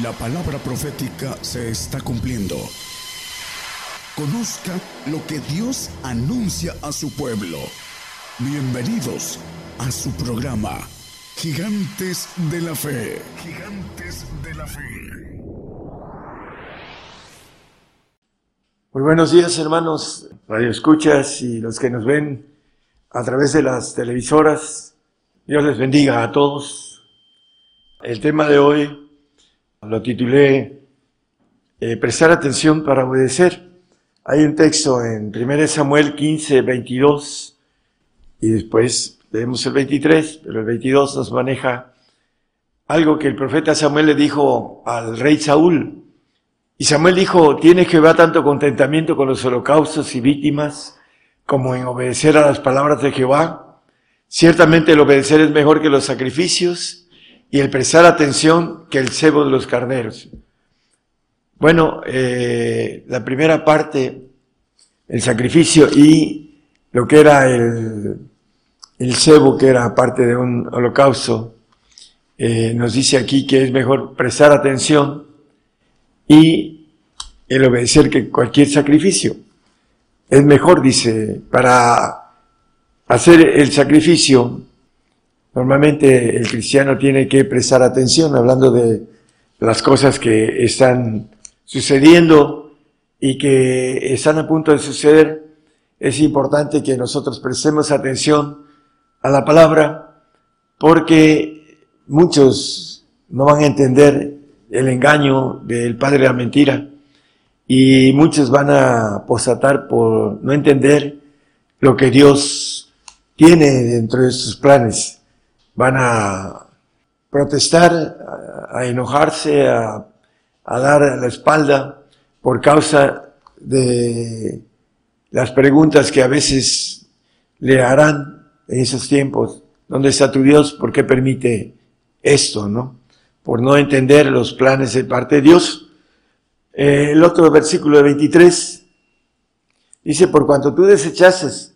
La palabra profética se está cumpliendo. Conozca lo que Dios anuncia a su pueblo. Bienvenidos a su programa, Gigantes de la Fe. Gigantes de la Fe. Muy buenos días hermanos, radio escuchas y los que nos ven a través de las televisoras. Dios les bendiga a todos. El tema de hoy lo titulé eh, Prestar atención para obedecer. Hay un texto en 1 Samuel 15, 22 y después leemos el 23, pero el 22 nos maneja algo que el profeta Samuel le dijo al rey Saúl. Y Samuel dijo, tiene Jehová tanto contentamiento con los holocaustos y víctimas como en obedecer a las palabras de Jehová. Ciertamente el obedecer es mejor que los sacrificios y el prestar atención que el cebo de los carneros. Bueno, eh, la primera parte, el sacrificio y lo que era el, el cebo, que era parte de un holocausto, eh, nos dice aquí que es mejor prestar atención y el obedecer que cualquier sacrificio. Es mejor, dice, para hacer el sacrificio Normalmente el cristiano tiene que prestar atención hablando de las cosas que están sucediendo y que están a punto de suceder. Es importante que nosotros prestemos atención a la palabra porque muchos no van a entender el engaño del padre de la mentira y muchos van a posatar por no entender lo que Dios tiene dentro de sus planes van a protestar, a, enojarse, a, dar la espalda por causa de las preguntas que a veces le harán en esos tiempos. ¿Dónde está tu Dios? ¿Por qué permite esto, no? Por no entender los planes de parte de Dios. Eh, el otro versículo de 23 dice, por cuanto tú desechases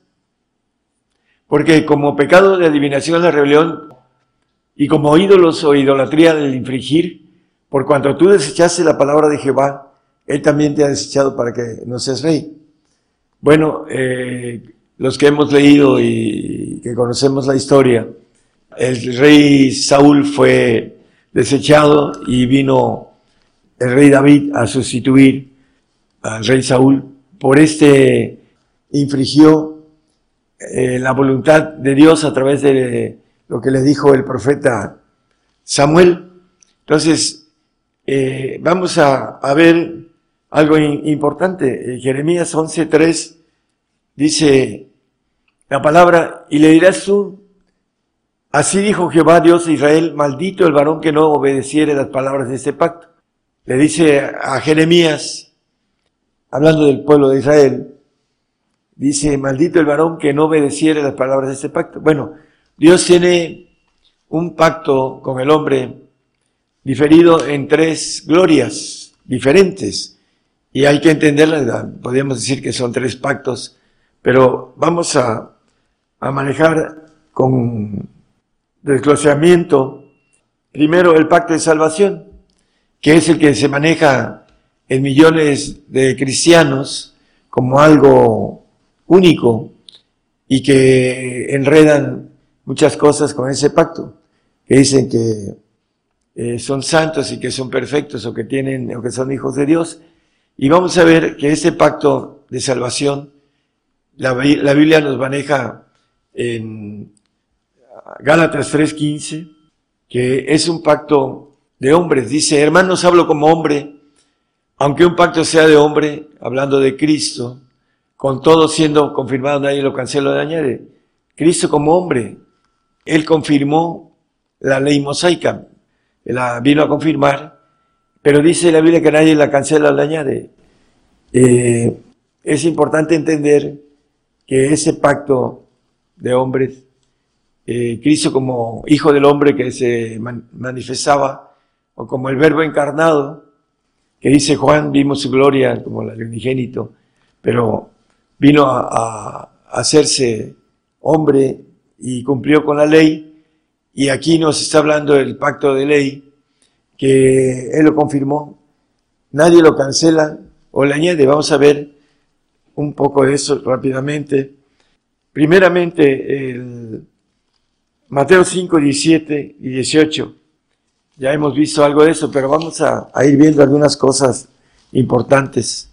porque como pecado de adivinación la rebelión y como ídolos o idolatría del infringir, por cuanto tú desechaste la palabra de Jehová, Él también te ha desechado para que no seas rey. Bueno, eh, los que hemos leído y que conocemos la historia, el rey Saúl fue desechado y vino el rey David a sustituir al rey Saúl. Por este infringió eh, la voluntad de Dios a través de lo que le dijo el profeta Samuel. Entonces, eh, vamos a, ver algo importante. Jeremías 11.3 dice la palabra, y le dirás tú, así dijo Jehová Dios de Israel, maldito el varón que no obedeciere las palabras de este pacto. Le dice a Jeremías, hablando del pueblo de Israel, Dice, maldito el varón que no obedeciere las palabras de este pacto. Bueno, Dios tiene un pacto con el hombre diferido en tres glorias diferentes. Y hay que entenderla, podríamos decir que son tres pactos, pero vamos a, a manejar con desglosamiento primero el pacto de salvación, que es el que se maneja en millones de cristianos como algo único y que enredan muchas cosas con ese pacto, que dicen que eh, son santos y que son perfectos o que tienen o que son hijos de Dios. Y vamos a ver que ese pacto de salvación, la, la Biblia nos maneja en Gálatas 3:15, que es un pacto de hombres. Dice, hermanos, hablo como hombre, aunque un pacto sea de hombre, hablando de Cristo, con todo siendo confirmado, nadie lo cancela o añade. Cristo como hombre, Él confirmó la ley mosaica, la vino a confirmar, pero dice la Biblia que nadie la cancela o la añade. Eh, es importante entender que ese pacto de hombres, eh, Cristo como hijo del hombre que se manifestaba, o como el verbo encarnado, que dice Juan, vimos su gloria como el unigénito, pero vino a, hacerse hombre y cumplió con la ley. Y aquí nos está hablando del pacto de ley, que Él lo confirmó, nadie lo cancela o le añade. Vamos a ver un poco de eso rápidamente. Primeramente, Mateo 5, 17 y 18. Ya hemos visto algo de eso, pero vamos a, a ir viendo algunas cosas importantes.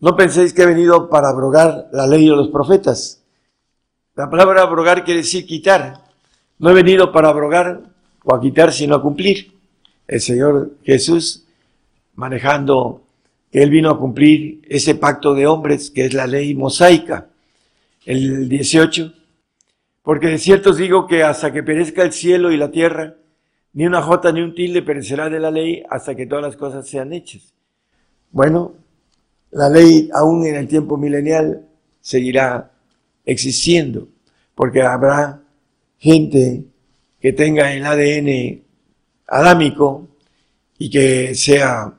No penséis que he venido para abrogar la ley de los profetas. La palabra abrogar quiere decir quitar. No he venido para abrogar o a quitar, sino a cumplir. El Señor Jesús manejando que Él vino a cumplir ese pacto de hombres que es la ley mosaica. El 18. Porque de cierto os digo que hasta que perezca el cielo y la tierra, ni una jota ni un tilde perecerá de la ley hasta que todas las cosas sean hechas. Bueno, la ley aún en el tiempo milenial seguirá existiendo, porque habrá gente que tenga el ADN adámico y que sea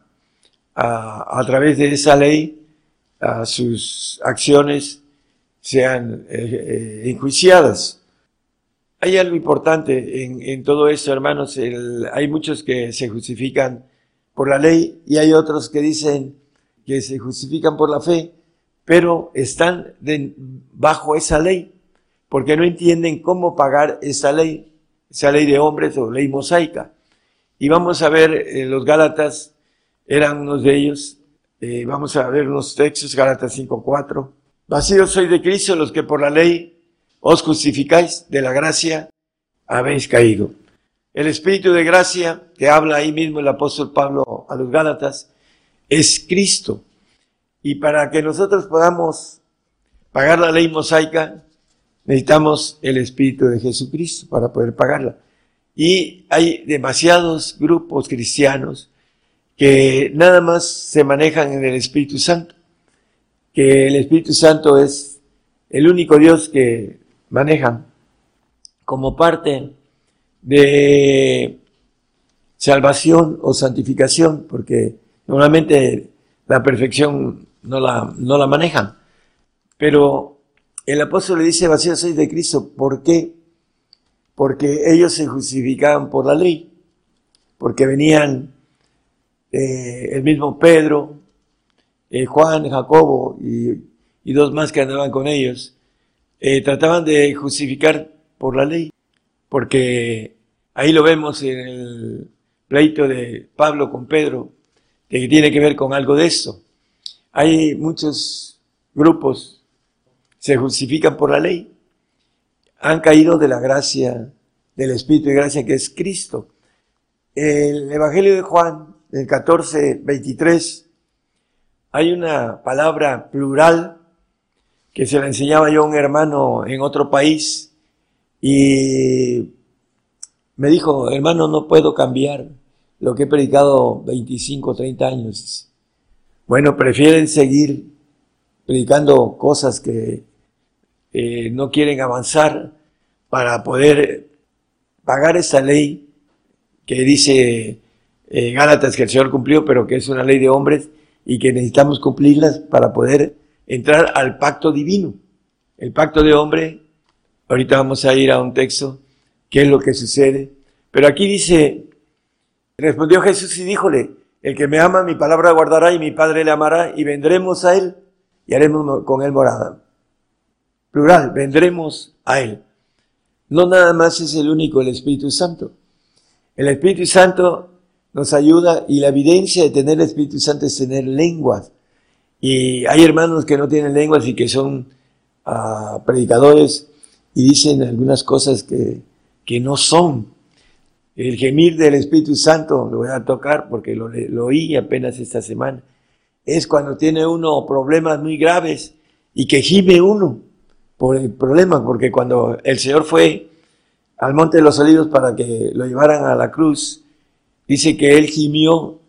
a, través de esa ley a sus acciones sean eh, eh, enjuiciadas. Hay algo importante en, en todo esto, hermanos. El, hay muchos que se justifican por la ley y hay otros que dicen que se justifican por la fe, pero están bajo esa ley, porque no entienden cómo pagar esa ley, esa ley de hombres o ley mosaica. Y vamos a ver, eh, los Gálatas eran unos de ellos, eh, vamos a ver unos textos, Gálatas 5.4. Vacíos sois de Cristo los que por la ley os justificáis, de la gracia habéis caído. El Espíritu de gracia que habla ahí mismo el apóstol Pablo a los Gálatas es Cristo. Y para que nosotros podamos pagar la ley mosaica, necesitamos el Espíritu de Jesucristo para poder pagarla. Y hay demasiados grupos cristianos que nada más se manejan en el Espíritu Santo, que el Espíritu Santo es el único Dios que manejan como parte de salvación o santificación, porque Normalmente la perfección no la, no la manejan. Pero el apóstol le dice, vacío soy de Cristo. ¿Por qué? Porque ellos se justificaban por la ley. Porque venían eh, el mismo Pedro, eh, Juan, Jacobo y, y, dos más que andaban con ellos. Eh, trataban de justificar por la ley. Porque ahí lo vemos en el pleito de Pablo con Pedro que tiene que ver con algo de esto. Hay muchos grupos, se justifican por la ley, han caído de la gracia, del Espíritu de gracia que es Cristo. El Evangelio de Juan, el 14, 23, hay una palabra plural que se la enseñaba yo a un hermano en otro país y me dijo, hermano, no puedo cambiar lo que he predicado 25, 30 años. Bueno, prefieren seguir predicando cosas que eh, no quieren avanzar para poder pagar esa ley que dice eh, Gálatas que el Señor cumplió, pero que es una ley de hombres y que necesitamos cumplirlas para poder entrar al pacto divino. El pacto de hombre, ahorita vamos a ir a un texto, qué es lo que sucede, pero aquí dice Respondió Jesús y díjole, el que me ama mi palabra guardará y mi Padre le amará y vendremos a él y haremos con él morada. Plural, vendremos a él. No nada más es el único, el Espíritu Santo. El Espíritu Santo nos ayuda y la evidencia de tener el Espíritu Santo es tener lenguas. Y hay hermanos que no tienen lenguas y que son uh, predicadores y dicen algunas cosas que, que no son. El gemir del Espíritu Santo, lo voy a tocar porque lo, lo oí apenas esta semana, es cuando tiene uno problemas muy graves y que gime uno por el problema, porque cuando el Señor fue al Monte de los Olivos para que lo llevaran a la cruz, dice que él gimió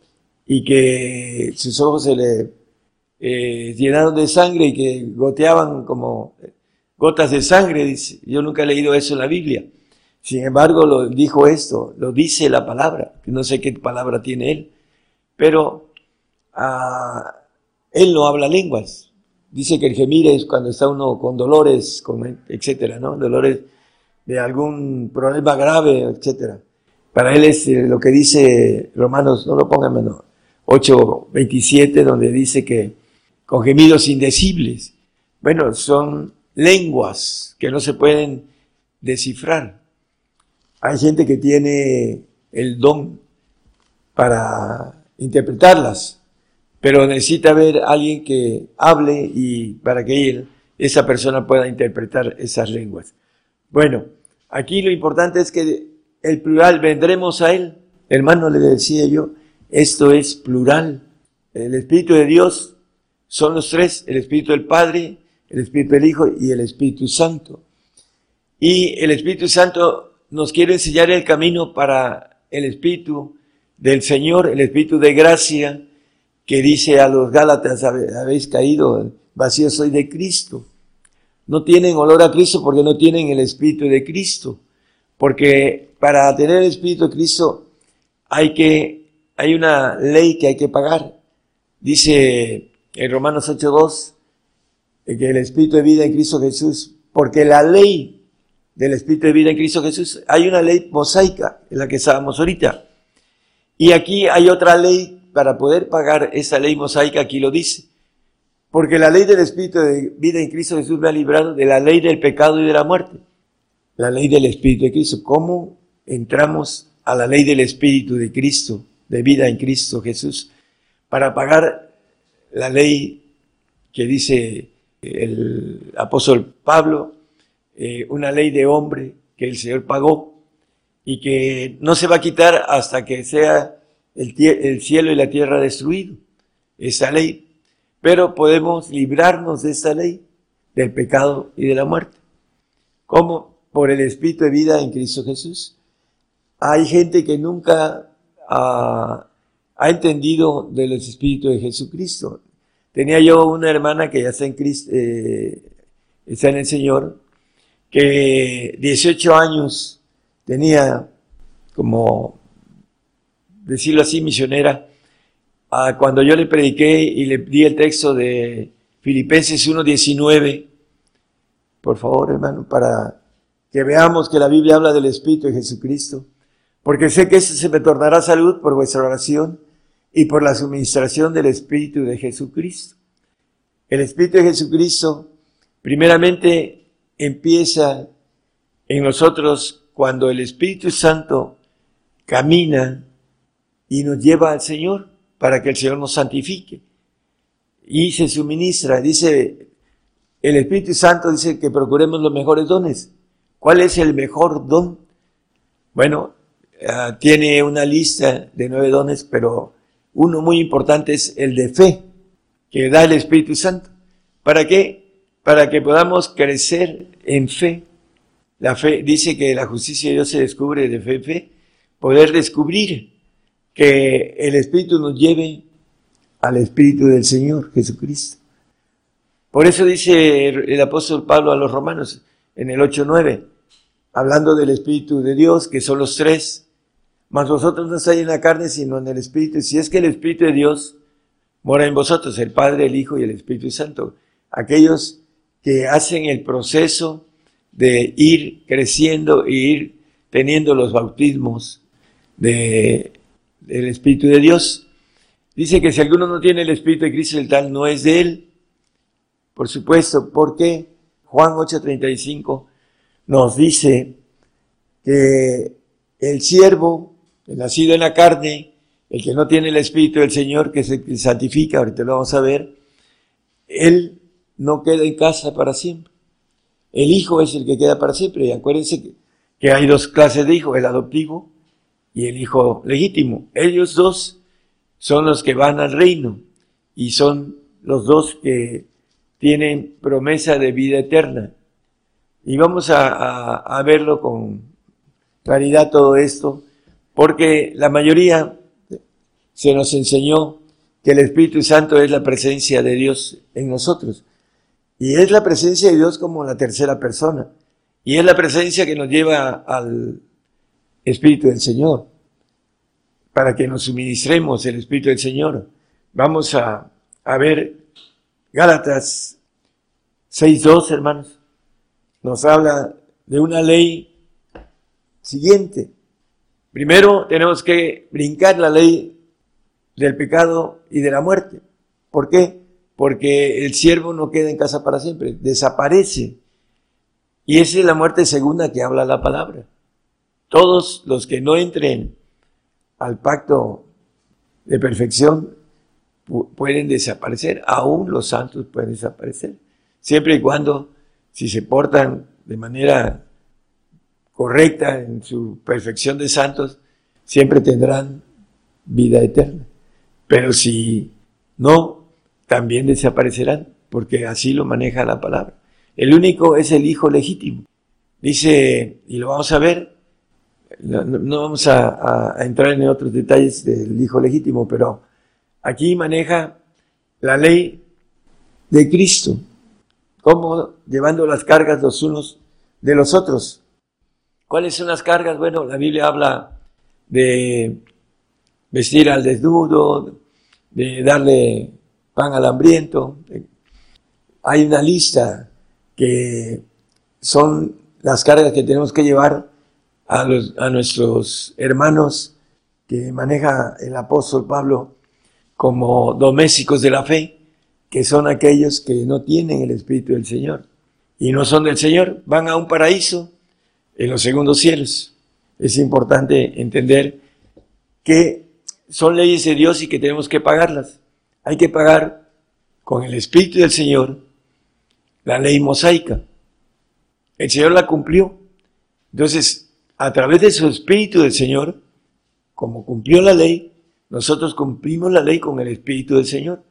y que sus ojos se le eh, llenaron de sangre y que goteaban como gotas de sangre. Dice. Yo nunca he leído eso en la Biblia. Sin embargo, lo dijo esto, lo dice la palabra, no sé qué palabra tiene él, pero ah, él no habla lenguas. Dice que el gemir es cuando está uno con dolores, etcétera, ¿no? Dolores de algún problema grave, etcétera. Para él es eh, lo que dice Romanos, no lo pongan menos, 8.27, donde dice que con gemidos indecibles. Bueno, son lenguas que no se pueden descifrar. Hay gente que tiene el don para interpretarlas, pero necesita a alguien que hable y para que esa persona pueda interpretar esas lenguas. Bueno, aquí lo importante es que el plural, vendremos a Él. Hermano, le decía yo, esto es plural. El Espíritu de Dios son los tres, el Espíritu del Padre, el Espíritu del Hijo y el Espíritu Santo. Y el Espíritu Santo nos quiere enseñar el camino para el Espíritu del Señor, el Espíritu de gracia, que dice a los Gálatas, habéis caído, vacío soy de Cristo. No tienen olor a Cristo porque no tienen el Espíritu de Cristo. Porque para tener el Espíritu de Cristo hay que, hay una ley que hay que pagar. Dice en Romanos 8.2 que el Espíritu de vida en Cristo Jesús, porque la ley del Espíritu de vida en Cristo Jesús, hay una ley mosaica en la que estábamos ahorita. Y aquí hay otra ley para poder pagar esa ley mosaica, aquí lo dice. Porque la ley del Espíritu de vida en Cristo Jesús me ha librado de la ley del pecado y de la muerte. La ley del Espíritu de Cristo. ¿Cómo entramos a la ley del Espíritu de Cristo, de vida en Cristo Jesús? Para pagar la ley que dice el apóstol Pablo, eh, una ley de hombre que el Señor pagó y que no se va a quitar hasta que sea el, el cielo y la tierra destruido, esa ley. Pero podemos librarnos de esa ley, del pecado y de la muerte. ¿Cómo? Por el Espíritu de vida en Cristo Jesús. Hay gente que nunca ha, ha entendido de los Espíritus de Jesucristo. Tenía yo una hermana que ya está en, Cristo, eh, está en el Señor, que 18 años tenía como, decirlo así, misionera, cuando yo le prediqué y le di el texto de Filipenses 1.19, por favor hermano, para que veamos que la Biblia habla del Espíritu de Jesucristo, porque sé que eso se me tornará salud por vuestra oración y por la suministración del Espíritu de Jesucristo. El Espíritu de Jesucristo primeramente empieza en nosotros cuando el Espíritu Santo camina y nos lleva al Señor para que el Señor nos santifique. Y se suministra, dice, el Espíritu Santo dice que procuremos los mejores dones. ¿Cuál es el mejor don? Bueno, ah, tiene una lista de nueve dones, pero uno muy importante es el de fe que da el Espíritu Santo. ¿Para qué? Para que podamos crecer en fe. La fe dice que la justicia de Dios se descubre de fe en fe. Poder descubrir que el Espíritu nos lleve al Espíritu del Señor Jesucristo. Por eso dice el apóstol Pablo a los romanos en el 8.9, hablando del Espíritu de Dios, que son los tres, mas vosotros no estáis en la carne, sino en el Espíritu. Si es que el Espíritu de Dios mora en vosotros, el Padre, el Hijo y el Espíritu Santo. Aquellos que hacen el proceso de ir creciendo e ir teniendo los bautismos de, del Espíritu de Dios. Dice que si alguno no tiene el Espíritu de Cristo, el tal no es de él. Por supuesto, porque Juan 8:35 nos dice que el siervo el nacido en la carne, el que no tiene el Espíritu del Señor, que se santifica, ahorita lo vamos a ver, él no queda en casa para siempre. El hijo es el que queda para siempre. Y acuérdense que, que hay dos clases de hijos, el adoptivo y el hijo legítimo. Ellos dos son los que van al reino y son los dos que tienen promesa de vida eterna. Y vamos a, a verlo con claridad todo esto porque la mayoría se nos enseñó que el Espíritu Santo es la presencia de Dios en nosotros. Y es la presencia de Dios como la tercera persona. Y es la presencia que nos lleva al Espíritu del Señor, para que nos suministremos el Espíritu del Señor. Vamos a, a ver Gálatas 6.2, hermanos. Nos habla de una ley siguiente Primero tenemos que brincar la ley del pecado y de la muerte. ¿Por qué? Porque el siervo no queda en casa para siempre, desaparece. Y esa es la muerte segunda que habla la palabra. Todos los que no entren al pacto de perfección pueden desaparecer, aún los santos pueden desaparecer, siempre y cuando, si se portan de manera correcta en su perfección de santos, siempre tendrán vida eterna. Pero si no, también desaparecerán, porque así lo maneja la palabra. El único es el hijo legítimo. Dice, y lo vamos a ver, no, vamos a, entrar en otros detalles del hijo legítimo, pero aquí maneja la ley de Cristo, como llevando las cargas los unos de los otros. ¿Cuáles son las cargas? Bueno, la Biblia habla de vestir al desnudo, de darle pan al hambriento. Hay una lista que son las cargas que tenemos que llevar a, a nuestros hermanos que maneja el apóstol Pablo como domésticos de la fe, que son aquellos que no tienen el Espíritu del Señor y no son del Señor, van a un paraíso en los segundos cielos. Es importante entender que son leyes de Dios y que tenemos que pagarlas. Hay que pagar con el Espíritu del Señor la ley mosaica. El Señor la cumplió. Entonces, a través de su Espíritu del Señor, como cumplió la ley, nosotros cumplimos la ley con el Espíritu del Señor.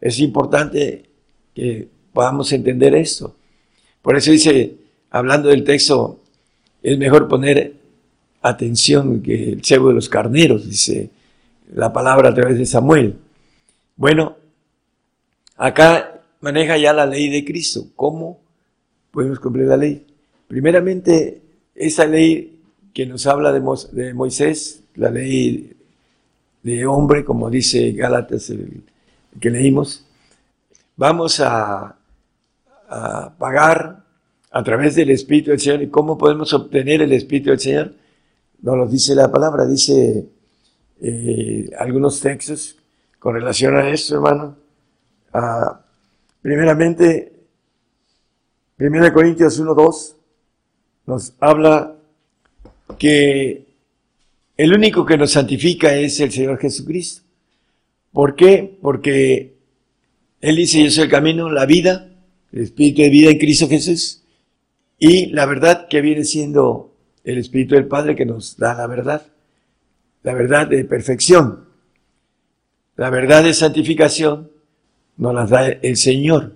Es importante que podamos entender esto. Por eso dice, hablando del texto, es mejor poner atención que el cebo de los carneros, dice la palabra a través de Samuel. Bueno, acá maneja ya la ley de Cristo. ¿Cómo podemos cumplir la ley? Primeramente, esa ley que nos habla de, Moisés, la ley de hombre, como dice Gálatas, el, que leímos, vamos a, pagar a través del Espíritu del Señor. ¿Y cómo podemos obtener el Espíritu del Señor? Nos lo dice la palabra, dice eh, algunos textos con relación a esto, hermano. Primeramente, 1 Corintios 1.2 nos habla que el único que nos santifica es el Señor Jesucristo. ¿Por qué? Porque Él dice, yo soy el camino, la vida, el Espíritu de vida en Cristo Jesús y la verdad que viene siendo el Espíritu del Padre que nos da la verdad, la verdad de perfección, la verdad de santificación nos la da el Señor.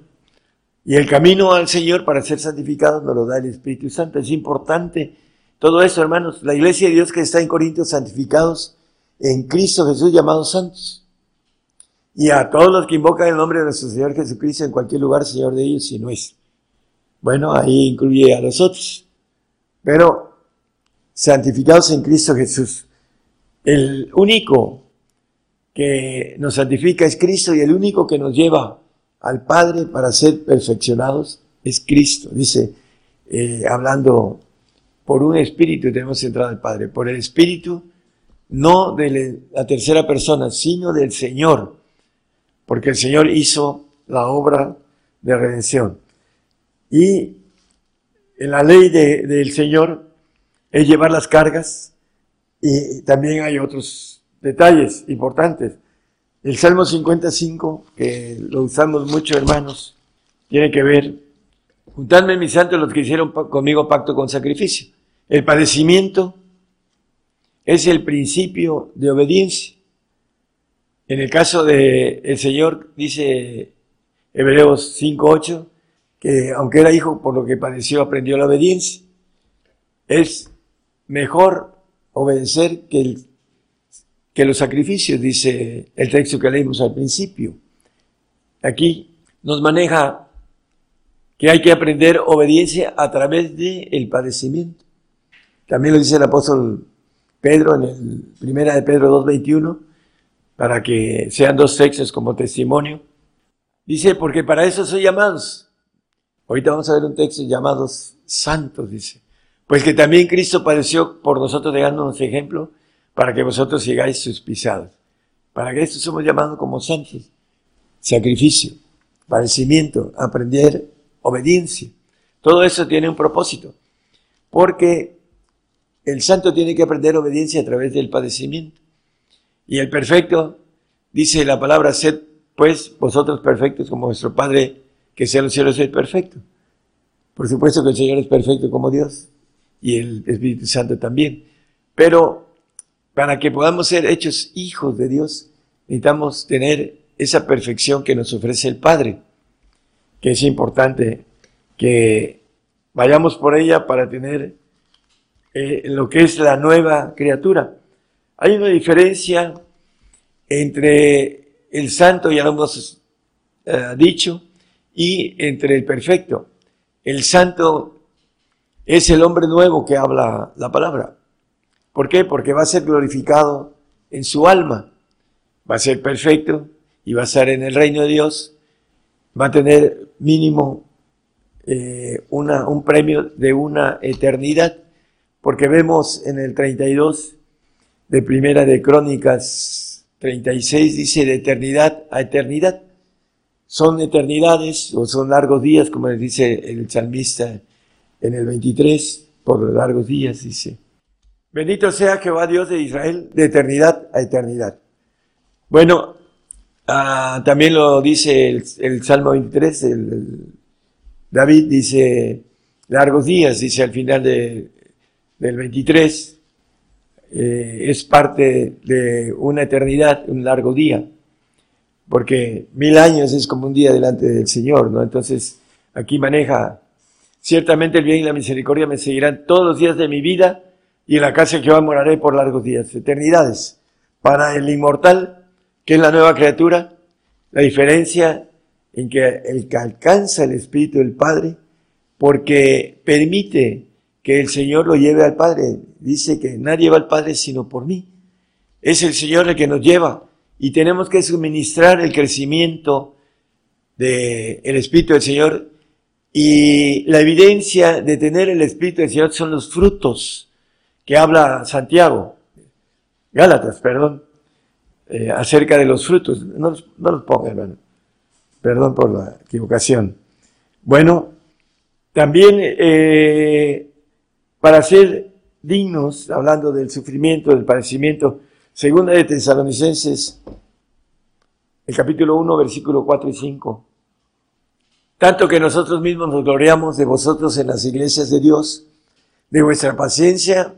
Y el camino al Señor para ser santificados nos lo da el Espíritu Santo. Es importante todo eso, hermanos. La iglesia de Dios que está en Corintios, santificados en Cristo Jesús, llamados santos. Y a todos los que invocan el nombre de nuestro Señor Jesucristo en cualquier lugar, Señor de ellos, si no es. Bueno, ahí incluye a los otros. Pero santificados en Cristo Jesús. El único que nos santifica es Cristo y el único que nos lleva al Padre para ser perfeccionados es Cristo. Dice, eh, hablando por un espíritu tenemos entrada al Padre, por el espíritu no de la tercera persona, sino del Señor, porque el Señor hizo la obra de redención. Y en la ley del Señor es llevar las cargas y también hay otros detalles importantes. El Salmo 55, que lo usamos mucho, hermanos, tiene que ver, juntadme mis santos los que hicieron conmigo pacto con sacrificio. El padecimiento es el principio de obediencia. En el caso de el Señor, dice Hebreos 5.8, que aunque era hijo, por lo que padeció, aprendió la obediencia. Es mejor obedecer que, que los sacrificios, dice el texto que leímos al principio. Aquí nos maneja que hay que aprender obediencia a través del el padecimiento. También lo dice el apóstol Pedro en el primera de Pedro 2.21, para que sean dos textos como testimonio. Dice, porque para eso soy llamados Ahorita vamos a ver un texto llamados santos, dice. Pues que también Cristo padeció por nosotros dejándonos ejemplo para que vosotros sigáis sus pisadas. Para que esto somos llamados como santos. Sacrificio, padecimiento, aprender obediencia. Todo eso tiene un propósito. Porque el santo tiene que aprender obediencia a través del padecimiento. Y el perfecto, dice la palabra, sed pues vosotros perfectos como vuestro Padre que sea los cielos es perfecto. Por supuesto que el Señor es perfecto como Dios y el Espíritu Santo también. Pero para que podamos ser hechos hijos de Dios, necesitamos tener esa perfección que nos ofrece el Padre, que es importante que vayamos por ella para tener eh, lo que es la nueva criatura. Hay una diferencia entre el santo, ya lo hemos eh, dicho, y entre el perfecto. El santo es el hombre nuevo que habla la palabra. ¿Por qué? Porque va a ser glorificado en su alma, va a ser perfecto y va a estar en el reino de Dios, va a tener mínimo eh, una, un premio de una eternidad, porque vemos en el 32 de Primera de Crónicas 36 dice de eternidad a eternidad son eternidades o son largos días, como dice el salmista en el 23, por largos días, dice. Bendito sea Jehová Dios de Israel, de eternidad a eternidad. Bueno, ah, también lo dice el, Salmo 23, el, David dice largos días, dice al final de, del 23, eh, es parte de una eternidad, un largo día porque mil años es como un día delante del Señor, ¿no? Entonces, aquí maneja, ciertamente el bien y la misericordia me seguirán todos los días de mi vida y en la casa que yo moraré por largos días, eternidades. Para el inmortal, que es la nueva criatura, la diferencia en que el que alcanza el Espíritu del Padre, porque permite que el Señor lo lleve al Padre. Dice que nadie va al Padre sino por mí. Es el Señor el que nos lleva y tenemos que suministrar el crecimiento del Espíritu del Señor y la evidencia de tener el Espíritu del Señor son los frutos que habla Santiago, Gálatas, perdón, eh, acerca de los frutos. No los, no ponga, hermano. Perdón por la equivocación. Bueno, también eh, para ser dignos, hablando del sufrimiento, del padecimiento, Segunda de Tesalonicenses, el capítulo 1, versículo 4 y 5. Tanto que nosotros mismos nos gloriamos de vosotros en las iglesias de Dios, de vuestra paciencia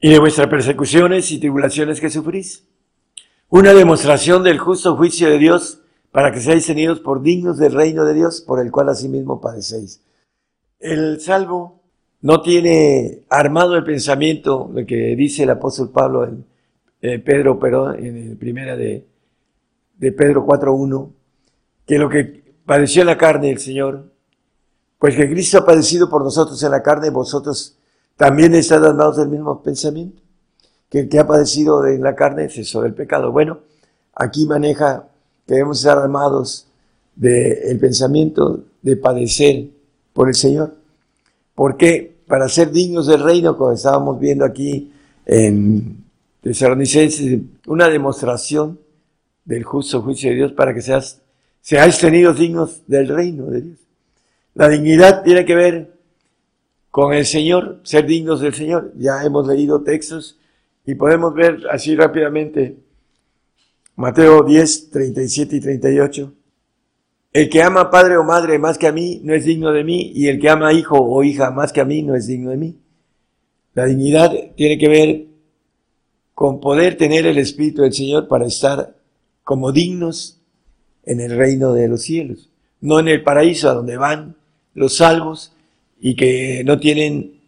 y de vuestras persecuciones y tribulaciones que sufrís. Una demostración del justo juicio de Dios para que seáis tenidos por dignos del reino de Dios, por el cual asimismo padecéis. El salvo no tiene armado el pensamiento, lo que dice el apóstol Pablo en eh, Pedro, pero en primera de, de Pedro 4.1, que lo que padeció en la carne el Señor, pues que Cristo ha padecido por nosotros en la carne, vosotros también estáis armados del mismo pensamiento, que el que ha padecido en la carne cesó del pecado. Bueno, aquí maneja que debemos estar armados del pensamiento de padecer por el Señor. ¿Por qué? Para ser dignos del reino, como estábamos viendo aquí en Tesalonicenses, una demostración del justo juicio de Dios para que seas, seáis tenidos dignos del reino de Dios. La dignidad tiene que ver con el Señor, ser dignos del Señor. Ya hemos leído textos y podemos ver así rápidamente Mateo 10, 37 y 38. El que ama padre o madre más que a mí no es digno de mí y el que ama hijo o hija más que a mí no es digno de mí. La dignidad tiene que ver con poder tener el Espíritu del Señor para estar como dignos en el reino de los cielos, no en el paraíso a donde van los salvos y que no tienen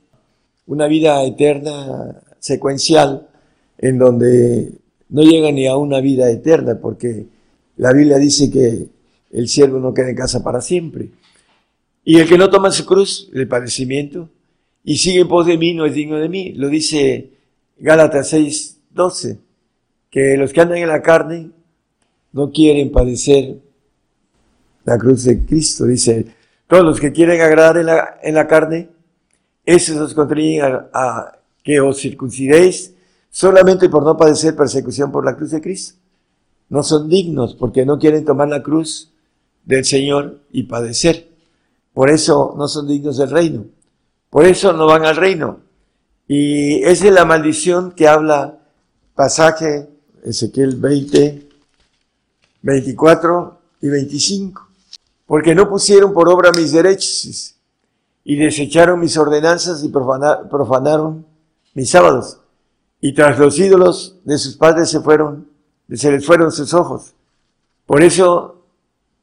una vida eterna secuencial en donde no llegan ni a una vida eterna porque la Biblia dice que el siervo no queda en casa para siempre. Y el que no toma su cruz, el padecimiento, y sigue en pos de mí, no es digno de mí. Lo dice Gálatas 6, 12, que los que andan en la carne no quieren padecer la cruz de Cristo. Dice, todos los que quieren agradar en la, carne, esos os contriñen a, que os circuncidéis solamente por no padecer persecución por la cruz de Cristo. No son dignos porque no quieren tomar la cruz del Señor y padecer. Por eso no son dignos del reino. Por eso no van al reino. Y esa es la maldición que habla pasaje Ezequiel 20, 24 y 25. Porque no pusieron por obra mis derechos y desecharon mis ordenanzas y profanaron mis sábados. Y tras los ídolos de sus padres se fueron, se les fueron sus ojos. Por eso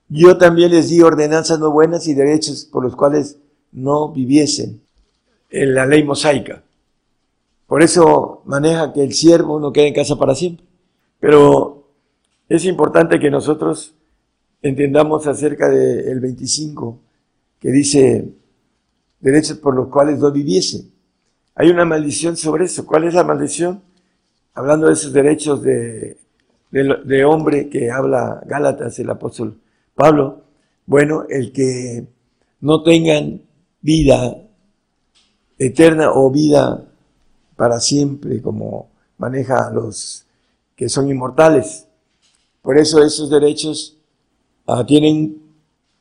yo también les di ordenanzas no buenas y derechos por los cuales no viviesen en la ley mosaica. Por eso maneja que el siervo no quede en casa para siempre. Pero es importante que nosotros entendamos acerca del 25, que dice derechos por los cuales no viviese. Hay una maldición sobre eso. ¿Cuál es la maldición? Hablando de esos derechos de, de, hombre que habla Gálatas, el apóstol Pablo. Bueno, el que no tengan vida eterna o vida para siempre, como maneja los que son inmortales. Por eso esos derechos ah, tienen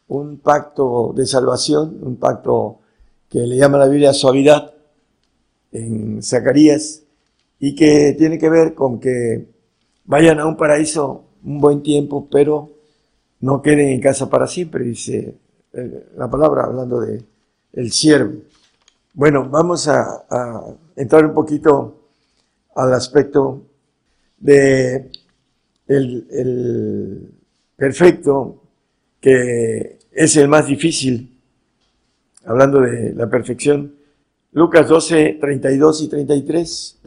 un pacto de salvación, un pacto que le llama la Biblia suavidad en Zacarías y que tiene que ver con que vayan a un paraíso un buen tiempo, pero no queden en casa para siempre, dice eh, la palabra hablando de el siervo. Bueno, vamos a, entrar un poquito al aspecto de el, perfecto, que es el más difícil, hablando de la perfección. Lucas 12, 32 y 33.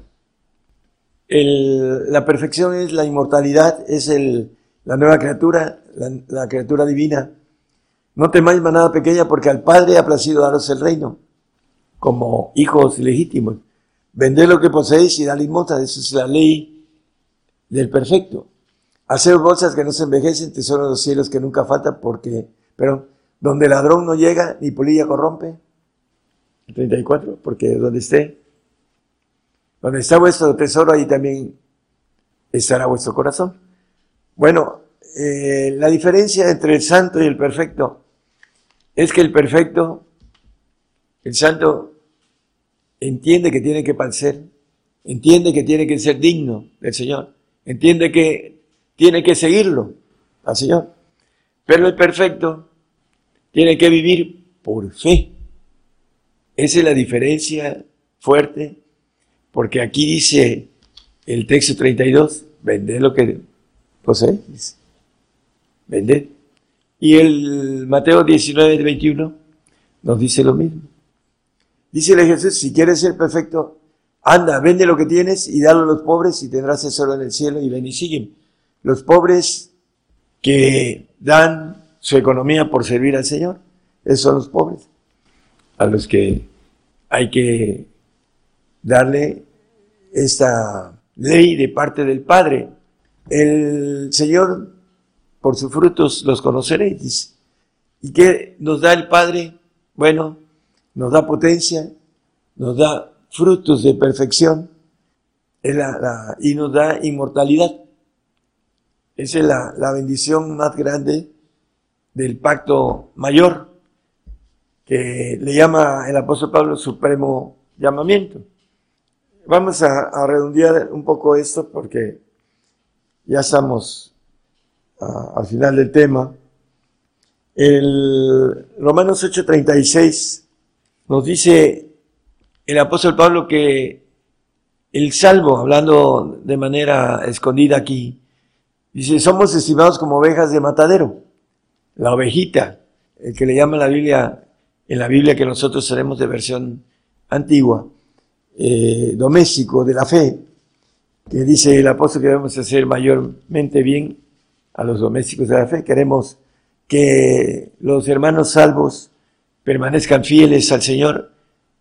El, la perfección es la inmortalidad, es el, la nueva criatura, la, criatura divina. No temáis manada pequeña porque al Padre ha placido daros el reino como hijos legítimos. Vended lo que poseéis y dale limosna, eso es la ley del perfecto. Hacer bolsas que no se envejecen, tesoro de los cielos que nunca falta, porque, pero donde ladrón no llega ni polilla corrompe. 34, porque donde esté, donde está vuestro tesoro, ahí también estará vuestro corazón. Bueno, eh, la diferencia entre el santo y el perfecto es que el perfecto, el santo, entiende que tiene que padecer, entiende que tiene que ser digno del Señor entiende que tiene que seguirlo al Señor. Pero el perfecto tiene que vivir por fe. Esa es la diferencia fuerte, porque aquí dice el texto 32, vended lo que poseéis. Vended. Y el Mateo 19, 21 nos dice lo mismo. Dice Jesús, si quieres ser perfecto, Anda, vende lo que tienes y dalo a los pobres y tendrás tesoro en el cielo y ven y siguen. Los pobres que dan su economía por servir al Señor, esos son los pobres, a los que hay que darle esta ley de parte del Padre. El Señor, por sus frutos los conoceréis. ¿Y qué nos da el Padre? Bueno, nos da potencia, nos da frutos de perfección y nos da inmortalidad. Esa es la, la bendición más grande del pacto mayor, que le llama el apóstol Pablo supremo llamamiento. Vamos a, redondear un poco esto porque ya estamos al final del tema. El Romanos 8:36 nos dice el apóstol Pablo que el salvo, hablando de manera escondida aquí, dice, somos estimados como ovejas de matadero, la ovejita, el que le llama la Biblia, en la Biblia que nosotros tenemos de versión antigua, eh, doméstico de la fe, que dice el apóstol que debemos hacer mayormente bien a los domésticos de la fe. Queremos que los hermanos salvos permanezcan fieles al Señor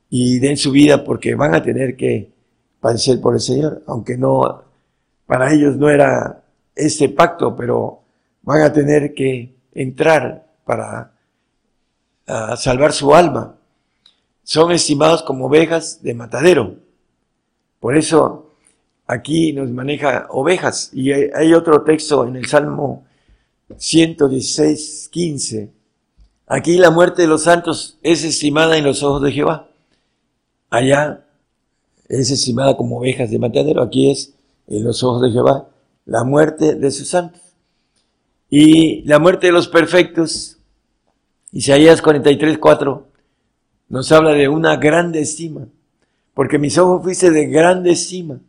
y den su vida porque van a tener que padecer por el Señor, aunque no, para ellos no era este pacto, pero van a tener que entrar para salvar su alma. Son estimados como ovejas de matadero. Por eso aquí nos maneja ovejas. Y hay otro texto en el Salmo 116, 15. Aquí la muerte de los santos es estimada en los ojos de Jehová. Allá es estimada como ovejas de matadero. Aquí es en los ojos de Jehová la muerte de sus santos. Y la muerte de los perfectos, Isaías 43, 4, nos habla de una grande estima. Porque mis ojos fuiste de grande estima.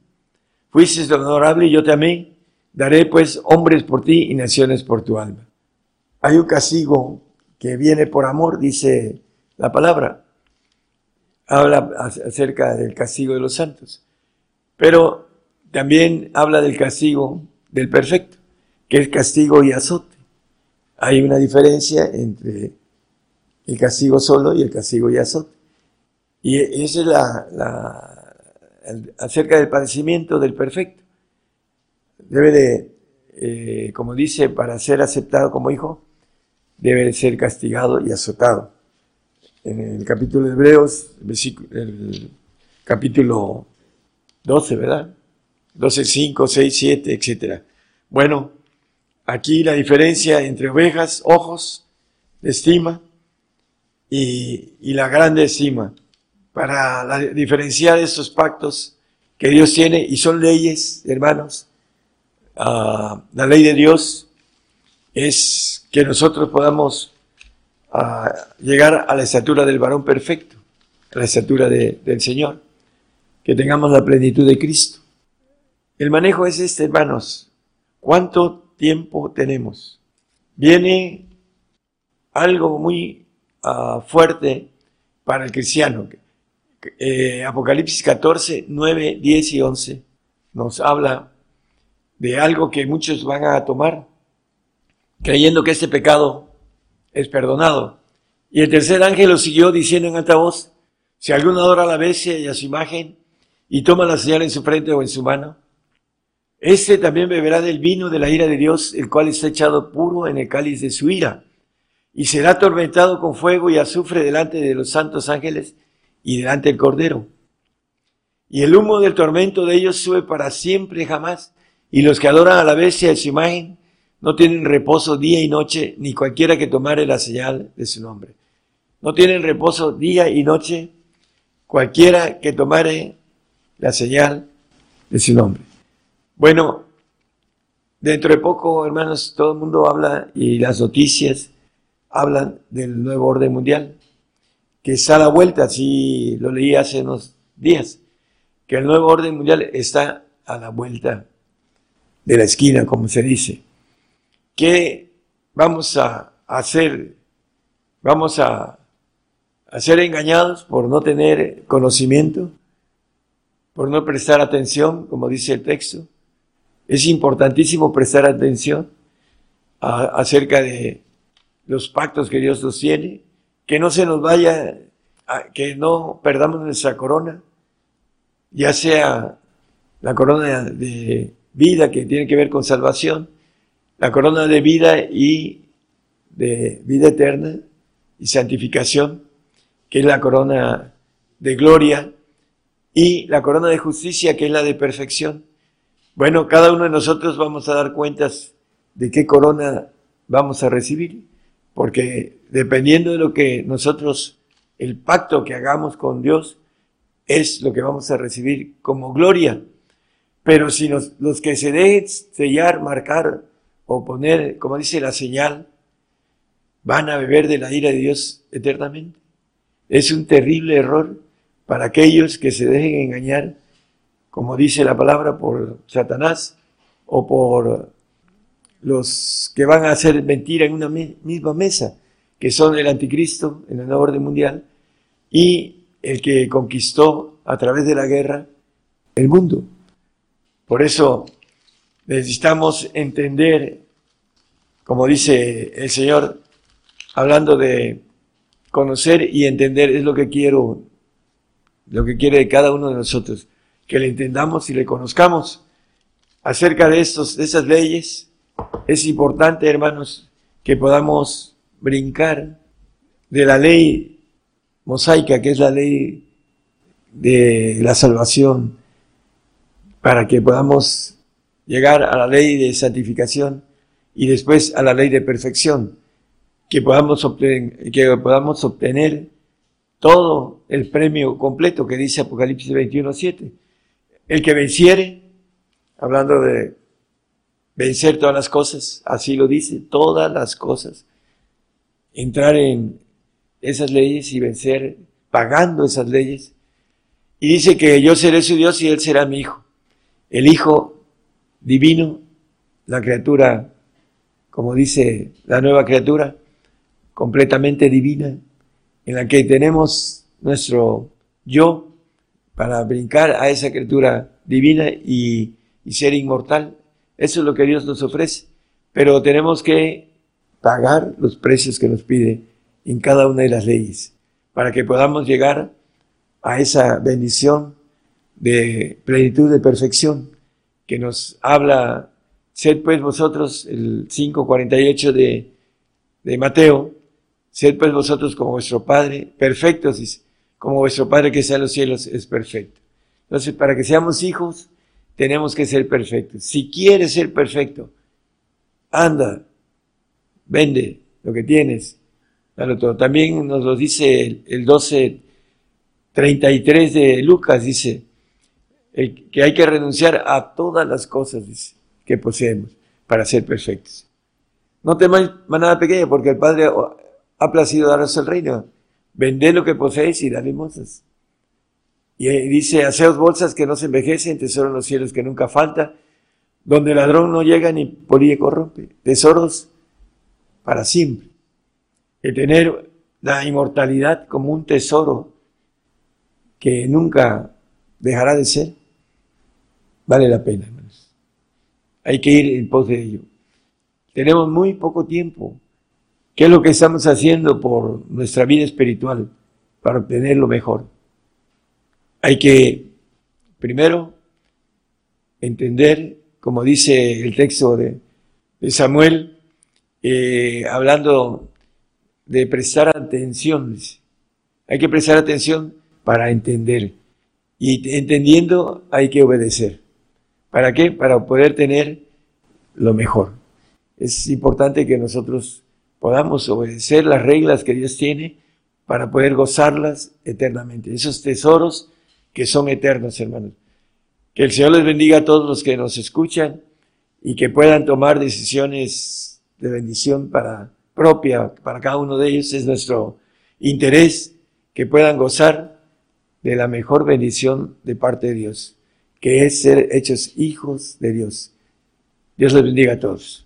Fuiste honorable y yo te amé. Daré pues hombres por ti y naciones por tu alma. Hay un castigo que viene por amor, dice la palabra. Habla acerca del castigo de los santos. Pero también habla del castigo del perfecto, que es castigo y azote. Hay una diferencia entre el castigo solo y el castigo y azote. Y esa es la, acerca del padecimiento del perfecto. Debe de, eh, como dice, para ser aceptado como hijo, debe ser castigado y azotado. En el capítulo de Hebreos, el capítulo 12, ¿verdad? 12, 5, 6, 7, etc. Bueno, aquí la diferencia entre ovejas, ojos estima y, y la grande estima, para diferenciar estos pactos que Dios tiene y son leyes, hermanos. Uh, la ley de Dios es que nosotros podamos uh, llegar a la estatura del varón perfecto, a la estatura de, del Señor, que tengamos la plenitud de Cristo. El manejo es este, hermanos. ¿Cuánto tiempo tenemos? Viene algo muy uh, fuerte para el cristiano. Eh, Apocalipsis 14, 9, 10 y 11 nos habla de algo que muchos van a tomar creyendo que este pecado es perdonado. Y el tercer ángel lo siguió diciendo en alta voz, si alguno adora a la bestia y a su imagen y toma la señal en su frente o en su mano, este también beberá del vino de la ira de Dios, el cual está echado puro en el cáliz de su ira, y será atormentado con fuego y azufre delante de los santos ángeles y delante del Cordero. Y el humo del tormento de ellos sube para siempre jamás, y los que adoran a la bestia y su imagen no tienen reposo día y noche, ni cualquiera que tomare la señal de su nombre. No tienen reposo día y noche cualquiera que tomare la señal de su nombre. Bueno, dentro de poco, hermanos, todo el mundo habla y las noticias hablan del nuevo orden mundial, que está a la vuelta, así lo leí hace unos días, que el nuevo orden mundial está a la vuelta de la esquina, como se dice. ¿Qué vamos a hacer? Vamos a, ser engañados por no tener conocimiento, por no prestar atención, como dice el texto. Es importantísimo prestar atención acerca de los pactos que Dios nos tiene, que no se nos vaya, que no perdamos nuestra corona, ya sea la corona de vida que tiene que ver con salvación, la corona de vida y de vida eterna y santificación, que es la corona de gloria, y la corona de justicia, que es la de perfección. Bueno, cada uno de nosotros vamos a dar cuentas de qué corona vamos a recibir, porque dependiendo de lo que nosotros, el pacto que hagamos con Dios, es lo que vamos a recibir como gloria. Pero si los que se dejen sellar, marcar o poner, como dice la señal, van a beber de la ira de Dios eternamente. Es un terrible error para aquellos que se dejen engañar, como dice la palabra, por Satanás o por los que van a hacer mentira en una misma mesa, que son el anticristo en el nuevo orden mundial y el que conquistó a través de la guerra el mundo. Por eso necesitamos entender, como dice el Señor, hablando de conocer y entender, es lo que quiero, lo que quiere cada uno de nosotros, que le entendamos y le conozcamos acerca de estos, de esas leyes. Es importante, hermanos, que podamos brincar de la ley mosaica, que es la ley de la salvación, para que podamos llegar a la ley de santificación y después a la ley de perfección, que podamos obtener, que podamos obtener todo el premio completo que dice Apocalipsis 21.7. El que venciere, hablando de vencer todas las cosas, así lo dice, todas las cosas, entrar en esas leyes y vencer pagando esas leyes. Y dice que yo seré su Dios y él será mi hijo. El hijo divino, la criatura, como dice la nueva criatura, completamente divina, en la que tenemos nuestro yo para brincar a esa criatura divina y, ser inmortal. Eso es lo que Dios nos ofrece. Pero tenemos que pagar los precios que nos pide en cada una de las leyes para que podamos llegar a esa bendición de plenitud de perfección que nos habla, sed pues vosotros, el 5.48 de, de Mateo, sed pues vosotros como vuestro Padre, perfectos, como vuestro Padre que está en los cielos es perfecto. Entonces, para que seamos hijos, tenemos que ser perfectos. Si quieres ser perfecto, anda, vende lo que tienes, dalo todo. También nos lo dice el, el 12.33 de Lucas, dice, que hay que renunciar a todas las cosas que poseemos para ser perfectos. No temáis manada pequeña, porque el Padre ha placido daros el reino. Vended lo que poseéis y dad limosnas. Y dice, haceos bolsas que no se envejecen, tesoro en los cielos que nunca falta, donde el ladrón no llega ni polilla corrompe. Tesoros para siempre. El tener la inmortalidad como un tesoro que nunca dejará de ser, vale la pena, hermanos. Hay que ir en pos de ello. Tenemos muy poco tiempo. ¿Qué es lo que estamos haciendo por nuestra vida espiritual para obtener lo mejor? Hay que, primero, entender, como dice el texto de, Samuel, eh, hablando de prestar atención. Hay que prestar atención para entender. Y entendiendo hay que obedecer. ¿Para qué? Para poder tener lo mejor. Es importante que nosotros podamos obedecer las reglas que Dios tiene para poder gozarlas eternamente. Esos tesoros que son eternos, hermanos. Que el Señor les bendiga a todos los que nos escuchan y que puedan tomar decisiones de bendición para propia para cada uno de ellos. Es nuestro interés que puedan gozar de la mejor bendición de parte de Dios, que es ser hechos hijos de Dios. Dios les bendiga a todos.